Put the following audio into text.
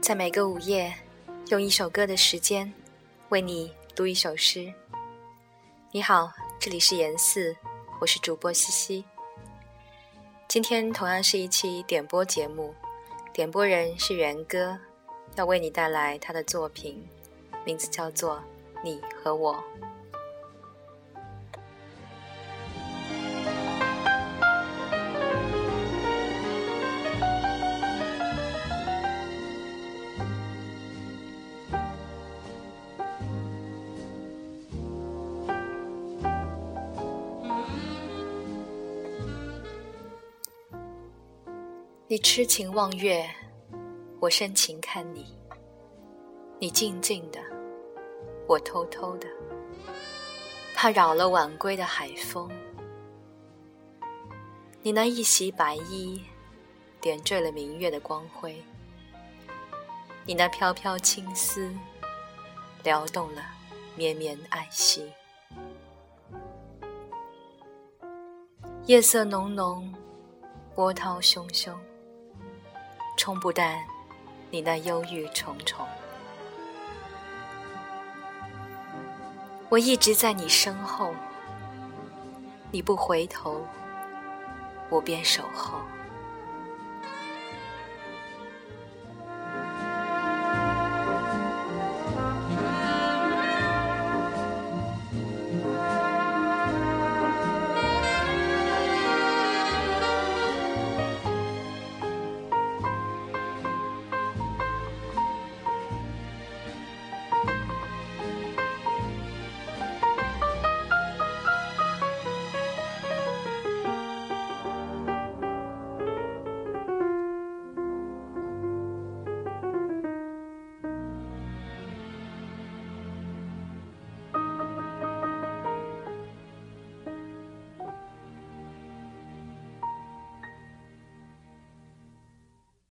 在每个午夜，用一首歌的时间，为你读一首诗。你好，这里是严四，我是主播西西。今天同样是一期点播节目，点播人是元歌，要为你带来他的作品，名字叫做《你和我》。你痴情望月，我深情看你。你静静的，我偷偷的，怕扰了晚归的海风。你那一袭白衣，点缀了明月的光辉。你那飘飘青丝，撩动了绵绵爱惜。夜色浓浓，波涛汹汹。冲不淡你那忧郁重重，我一直在你身后，你不回头，我便守候。